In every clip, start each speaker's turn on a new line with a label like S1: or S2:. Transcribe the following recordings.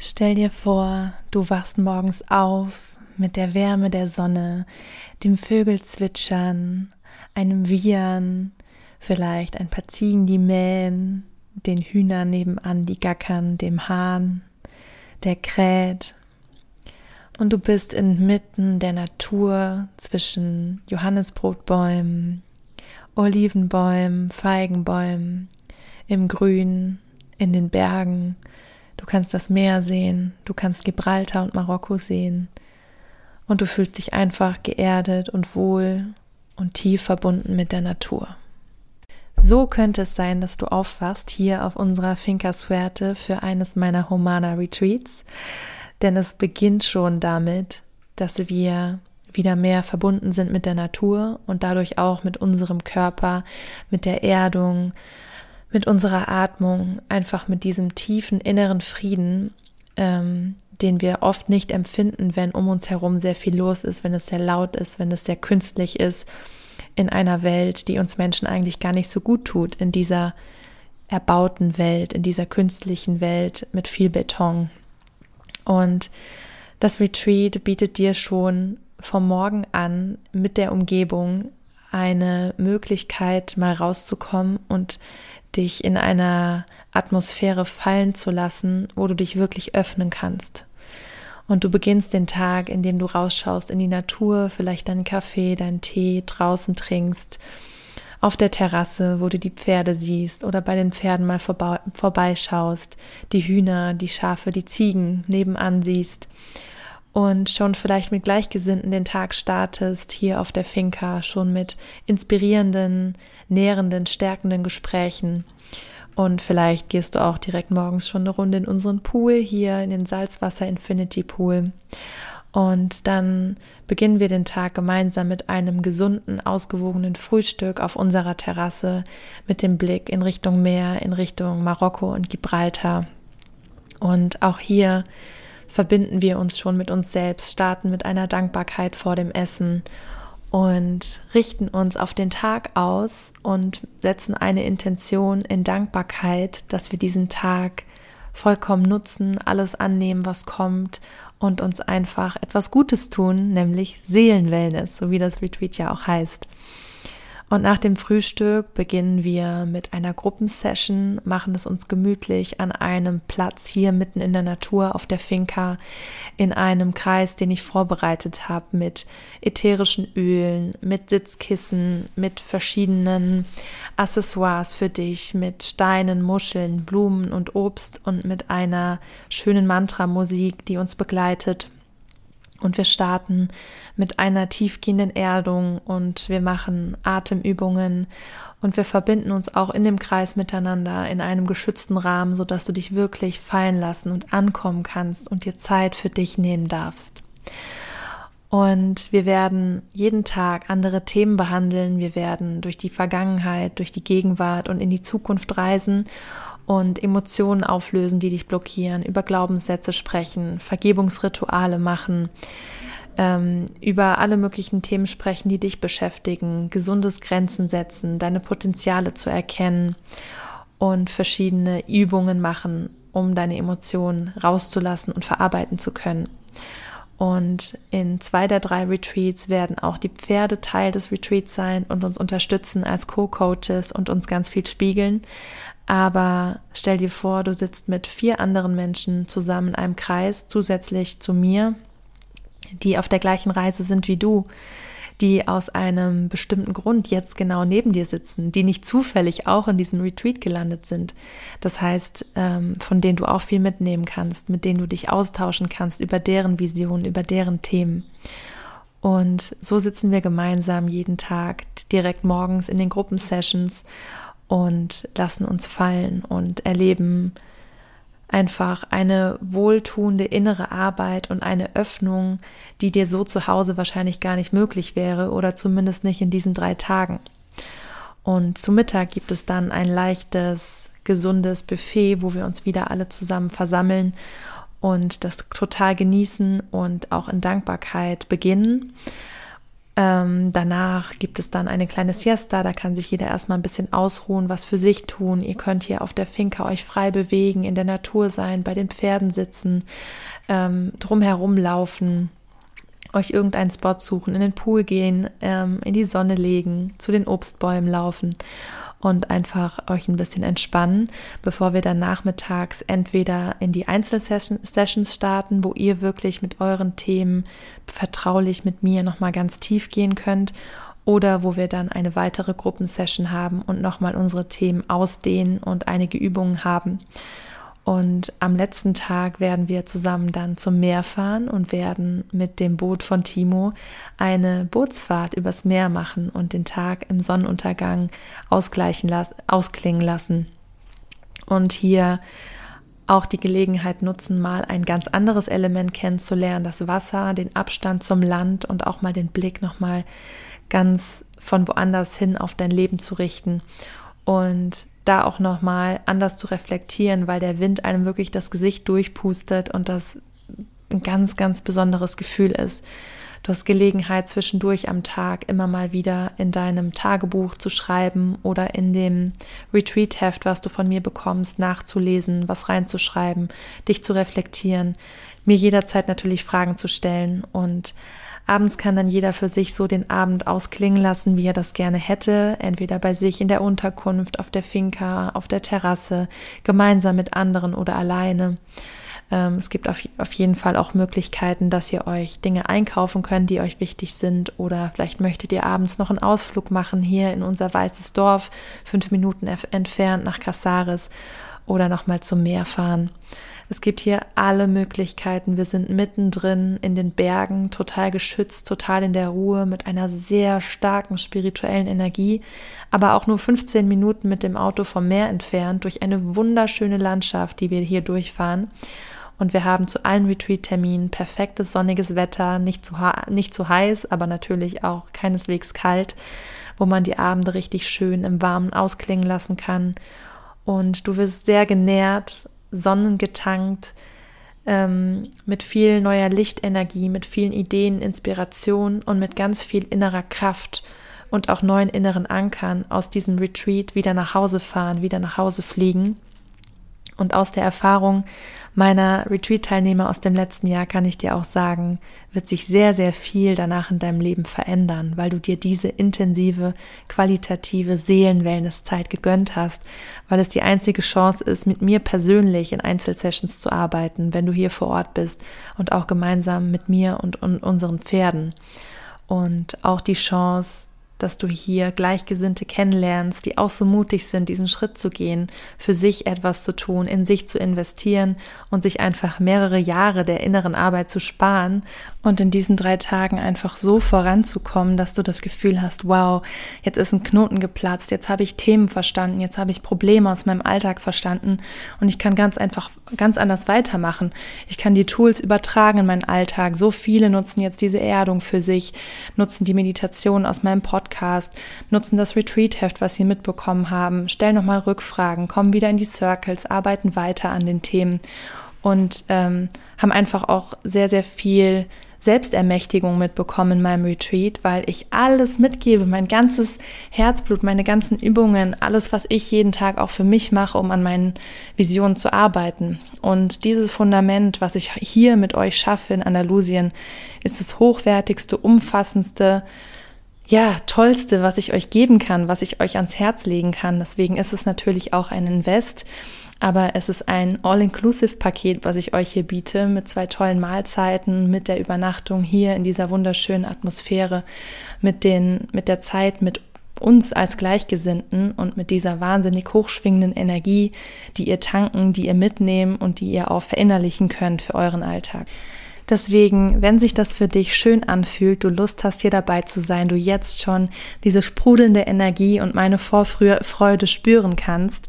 S1: Stell dir vor, du wachst morgens auf mit der Wärme der Sonne, dem Vögelzwitschern, einem Wiehern, vielleicht ein paar Ziegen, die mähen, den Hühnern nebenan, die gackern, dem Hahn, der kräht. Und du bist inmitten der Natur zwischen Johannesbrotbäumen, Olivenbäumen, Feigenbäumen, im Grün, in den Bergen Du kannst das Meer sehen, du kannst Gibraltar und Marokko sehen und du fühlst dich einfach geerdet und wohl und tief verbunden mit der Natur. So könnte es sein, dass du aufwachst hier auf unserer Finca Suerte für eines meiner Humana Retreats, denn es beginnt schon damit, dass wir wieder mehr verbunden sind mit der Natur und dadurch auch mit unserem Körper, mit der Erdung, mit unserer Atmung, einfach mit diesem tiefen inneren Frieden, ähm, den wir oft nicht empfinden, wenn um uns herum sehr viel los ist, wenn es sehr laut ist, wenn es sehr künstlich ist, in einer Welt, die uns Menschen eigentlich gar nicht so gut tut, in dieser erbauten Welt, in dieser künstlichen Welt mit viel Beton. Und das Retreat bietet dir schon vom Morgen an mit der Umgebung eine Möglichkeit, mal rauszukommen und dich in einer Atmosphäre fallen zu lassen, wo du dich wirklich öffnen kannst. Und du beginnst den Tag, indem du rausschaust in die Natur, vielleicht deinen Kaffee, deinen Tee draußen trinkst, auf der Terrasse, wo du die Pferde siehst oder bei den Pferden mal vorbeischaust, die Hühner, die Schafe, die Ziegen nebenan siehst und schon vielleicht mit Gleichgesinnten den Tag startest, hier auf der Finca, schon mit inspirierenden, nährenden, stärkenden Gesprächen. Und vielleicht gehst du auch direkt morgens schon eine Runde in unseren Pool hier, in den Salzwasser Infinity Pool. Und dann beginnen wir den Tag gemeinsam mit einem gesunden, ausgewogenen Frühstück auf unserer Terrasse mit dem Blick in Richtung Meer, in Richtung Marokko und Gibraltar. Und auch hier verbinden wir uns schon mit uns selbst, starten mit einer Dankbarkeit vor dem Essen und richten uns auf den Tag aus und setzen eine Intention in Dankbarkeit, dass wir diesen Tag vollkommen nutzen, alles annehmen, was kommt und uns einfach etwas Gutes tun, nämlich Seelenwellness, so wie das Retreat ja auch heißt. Und nach dem Frühstück beginnen wir mit einer Gruppensession, machen es uns gemütlich an einem Platz hier mitten in der Natur auf der Finca, in einem Kreis, den ich vorbereitet habe mit ätherischen Ölen, mit Sitzkissen, mit verschiedenen Accessoires für dich, mit Steinen, Muscheln, Blumen und Obst und mit einer schönen Mantra-Musik, die uns begleitet. Und wir starten mit einer tiefgehenden Erdung und wir machen Atemübungen und wir verbinden uns auch in dem Kreis miteinander in einem geschützten Rahmen, so dass du dich wirklich fallen lassen und ankommen kannst und dir Zeit für dich nehmen darfst. Und wir werden jeden Tag andere Themen behandeln. Wir werden durch die Vergangenheit, durch die Gegenwart und in die Zukunft reisen und Emotionen auflösen, die dich blockieren, über Glaubenssätze sprechen, Vergebungsrituale machen, ähm, über alle möglichen Themen sprechen, die dich beschäftigen, gesundes Grenzen setzen, deine Potenziale zu erkennen und verschiedene Übungen machen, um deine Emotionen rauszulassen und verarbeiten zu können. Und in zwei der drei Retreats werden auch die Pferde Teil des Retreats sein und uns unterstützen als Co-Coaches und uns ganz viel spiegeln. Aber stell dir vor, du sitzt mit vier anderen Menschen zusammen in einem Kreis, zusätzlich zu mir, die auf der gleichen Reise sind wie du, die aus einem bestimmten Grund jetzt genau neben dir sitzen, die nicht zufällig auch in diesem Retreat gelandet sind. Das heißt, ähm, von denen du auch viel mitnehmen kannst, mit denen du dich austauschen kannst über deren Visionen, über deren Themen. Und so sitzen wir gemeinsam jeden Tag direkt morgens in den Gruppensessions und lassen uns fallen und erleben einfach eine wohltuende innere Arbeit und eine Öffnung, die dir so zu Hause wahrscheinlich gar nicht möglich wäre oder zumindest nicht in diesen drei Tagen. Und zu Mittag gibt es dann ein leichtes, gesundes Buffet, wo wir uns wieder alle zusammen versammeln und das total genießen und auch in Dankbarkeit beginnen. Ähm, danach gibt es dann eine kleine Siesta, da kann sich jeder erstmal ein bisschen ausruhen, was für sich tun. Ihr könnt hier auf der Finca euch frei bewegen, in der Natur sein, bei den Pferden sitzen, ähm, drumherum laufen, euch irgendeinen Spot suchen, in den Pool gehen, ähm, in die Sonne legen, zu den Obstbäumen laufen und einfach euch ein bisschen entspannen, bevor wir dann nachmittags entweder in die Einzelsessions starten, wo ihr wirklich mit euren Themen vertraulich mit mir nochmal ganz tief gehen könnt oder wo wir dann eine weitere Gruppensession haben und nochmal unsere Themen ausdehnen und einige Übungen haben. Und am letzten Tag werden wir zusammen dann zum Meer fahren und werden mit dem Boot von Timo eine Bootsfahrt übers Meer machen und den Tag im Sonnenuntergang ausgleichen las ausklingen lassen. Und hier auch die Gelegenheit nutzen, mal ein ganz anderes Element kennenzulernen, das Wasser, den Abstand zum Land und auch mal den Blick nochmal ganz von woanders hin auf dein Leben zu richten. Und da auch nochmal anders zu reflektieren, weil der Wind einem wirklich das Gesicht durchpustet und das ein ganz, ganz besonderes Gefühl ist. Du hast Gelegenheit zwischendurch am Tag immer mal wieder in deinem Tagebuch zu schreiben oder in dem Retreat-Heft, was du von mir bekommst, nachzulesen, was reinzuschreiben, dich zu reflektieren, mir jederzeit natürlich Fragen zu stellen und Abends kann dann jeder für sich so den Abend ausklingen lassen, wie er das gerne hätte, entweder bei sich in der Unterkunft, auf der Finca, auf der Terrasse, gemeinsam mit anderen oder alleine. Ähm, es gibt auf, auf jeden Fall auch Möglichkeiten, dass ihr euch Dinge einkaufen könnt, die euch wichtig sind. Oder vielleicht möchtet ihr abends noch einen Ausflug machen hier in unser weißes Dorf, fünf Minuten entfernt nach Casares oder nochmal zum Meer fahren. Es gibt hier alle Möglichkeiten. Wir sind mittendrin in den Bergen, total geschützt, total in der Ruhe, mit einer sehr starken spirituellen Energie, aber auch nur 15 Minuten mit dem Auto vom Meer entfernt, durch eine wunderschöne Landschaft, die wir hier durchfahren. Und wir haben zu allen Retreat-Terminen perfektes sonniges Wetter, nicht zu, nicht zu heiß, aber natürlich auch keineswegs kalt, wo man die Abende richtig schön im Warmen ausklingen lassen kann. Und du wirst sehr genährt sonnengetankt, ähm, mit viel neuer Lichtenergie, mit vielen Ideen, Inspiration und mit ganz viel innerer Kraft und auch neuen inneren Ankern aus diesem Retreat wieder nach Hause fahren, wieder nach Hause fliegen. Und aus der Erfahrung meiner Retreat-Teilnehmer aus dem letzten Jahr kann ich dir auch sagen, wird sich sehr, sehr viel danach in deinem Leben verändern, weil du dir diese intensive, qualitative Seelenwellnesszeit gegönnt hast, weil es die einzige Chance ist, mit mir persönlich in Einzelsessions zu arbeiten, wenn du hier vor Ort bist und auch gemeinsam mit mir und, und unseren Pferden. Und auch die Chance, dass du hier Gleichgesinnte kennenlernst, die auch so mutig sind, diesen Schritt zu gehen, für sich etwas zu tun, in sich zu investieren und sich einfach mehrere Jahre der inneren Arbeit zu sparen und in diesen drei Tagen einfach so voranzukommen, dass du das Gefühl hast, wow, jetzt ist ein Knoten geplatzt, jetzt habe ich Themen verstanden, jetzt habe ich Probleme aus meinem Alltag verstanden und ich kann ganz einfach ganz anders weitermachen. Ich kann die Tools übertragen in meinen Alltag. So viele nutzen jetzt diese Erdung für sich, nutzen die Meditation aus meinem Podcast Podcast, nutzen das Retreat-Heft, was Sie mitbekommen haben, stellen nochmal Rückfragen, kommen wieder in die Circles, arbeiten weiter an den Themen und ähm, haben einfach auch sehr, sehr viel Selbstermächtigung mitbekommen in meinem Retreat, weil ich alles mitgebe, mein ganzes Herzblut, meine ganzen Übungen, alles, was ich jeden Tag auch für mich mache, um an meinen Visionen zu arbeiten. Und dieses Fundament, was ich hier mit euch schaffe in Andalusien, ist das hochwertigste, umfassendste, ja, tollste, was ich euch geben kann, was ich euch ans Herz legen kann. Deswegen ist es natürlich auch ein Invest, aber es ist ein All-Inclusive-Paket, was ich euch hier biete, mit zwei tollen Mahlzeiten, mit der Übernachtung hier in dieser wunderschönen Atmosphäre, mit den, mit der Zeit mit uns als Gleichgesinnten und mit dieser wahnsinnig hochschwingenden Energie, die ihr tanken, die ihr mitnehmen und die ihr auch verinnerlichen könnt für euren Alltag. Deswegen, wenn sich das für dich schön anfühlt, du Lust hast, hier dabei zu sein, du jetzt schon diese sprudelnde Energie und meine Vorfreude spüren kannst,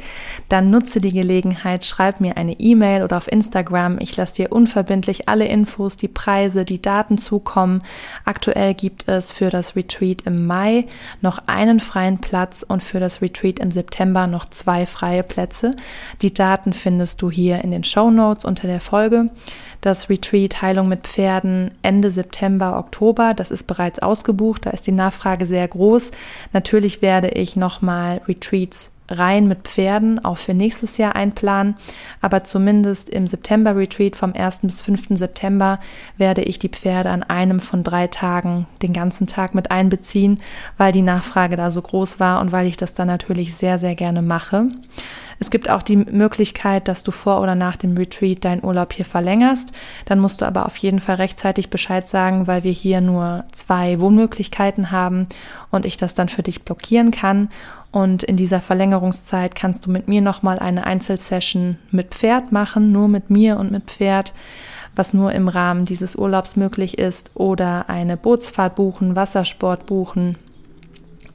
S1: dann nutze die Gelegenheit, schreib mir eine E-Mail oder auf Instagram. Ich lasse dir unverbindlich alle Infos, die Preise, die Daten zukommen. Aktuell gibt es für das Retreat im Mai noch einen freien Platz und für das Retreat im September noch zwei freie Plätze. Die Daten findest du hier in den Show Notes unter der Folge das Retreat Heilung mit Pferden Ende September, Oktober. Das ist bereits ausgebucht, da ist die Nachfrage sehr groß. Natürlich werde ich nochmal Retreats rein mit Pferden auch für nächstes Jahr einplanen. Aber zumindest im September-Retreat vom 1. bis 5. September werde ich die Pferde an einem von drei Tagen den ganzen Tag mit einbeziehen, weil die Nachfrage da so groß war und weil ich das dann natürlich sehr, sehr gerne mache. Es gibt auch die Möglichkeit, dass du vor oder nach dem Retreat deinen Urlaub hier verlängerst. Dann musst du aber auf jeden Fall rechtzeitig Bescheid sagen, weil wir hier nur zwei Wohnmöglichkeiten haben und ich das dann für dich blockieren kann. Und in dieser Verlängerungszeit kannst du mit mir nochmal eine Einzelsession mit Pferd machen, nur mit mir und mit Pferd, was nur im Rahmen dieses Urlaubs möglich ist, oder eine Bootsfahrt buchen, Wassersport buchen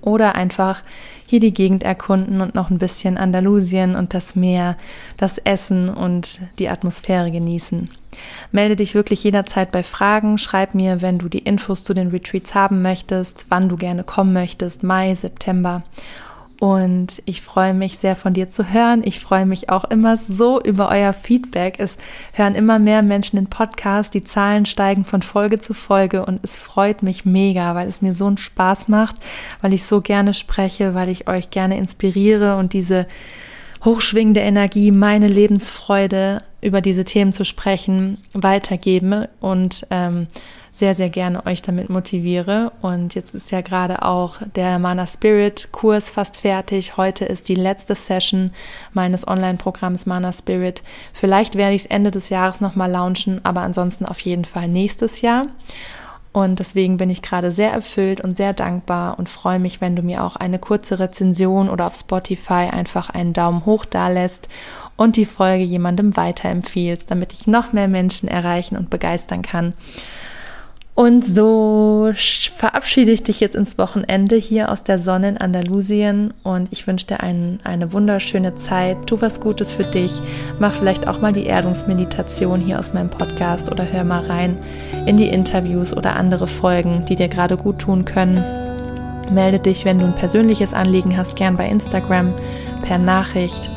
S1: oder einfach hier die Gegend erkunden und noch ein bisschen Andalusien und das Meer, das Essen und die Atmosphäre genießen. Melde dich wirklich jederzeit bei Fragen, schreib mir, wenn du die Infos zu den Retreats haben möchtest, wann du gerne kommen möchtest, Mai, September und ich freue mich sehr von dir zu hören. Ich freue mich auch immer so über euer Feedback. Es hören immer mehr Menschen den Podcast. Die Zahlen steigen von Folge zu Folge und es freut mich mega, weil es mir so einen Spaß macht, weil ich so gerne spreche, weil ich euch gerne inspiriere und diese hochschwingende Energie, meine Lebensfreude über diese Themen zu sprechen, weitergebe und ähm, sehr, sehr gerne euch damit motiviere. Und jetzt ist ja gerade auch der Mana Spirit Kurs fast fertig. Heute ist die letzte Session meines Online-Programms Mana Spirit. Vielleicht werde ich es Ende des Jahres nochmal launchen, aber ansonsten auf jeden Fall nächstes Jahr. Und deswegen bin ich gerade sehr erfüllt und sehr dankbar und freue mich, wenn du mir auch eine kurze Rezension oder auf Spotify einfach einen Daumen hoch da lässt und die Folge jemandem weiterempfiehlst, damit ich noch mehr Menschen erreichen und begeistern kann. Und so verabschiede ich dich jetzt ins Wochenende hier aus der Sonne in Andalusien und ich wünsche dir ein, eine wunderschöne Zeit. Tu was Gutes für dich. Mach vielleicht auch mal die Erdungsmeditation hier aus meinem Podcast oder hör mal rein in die Interviews oder andere Folgen, die dir gerade gut tun können. Melde dich, wenn du ein persönliches Anliegen hast, gern bei Instagram per Nachricht.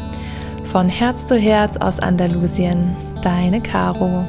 S1: Von Herz zu Herz aus Andalusien, deine Caro.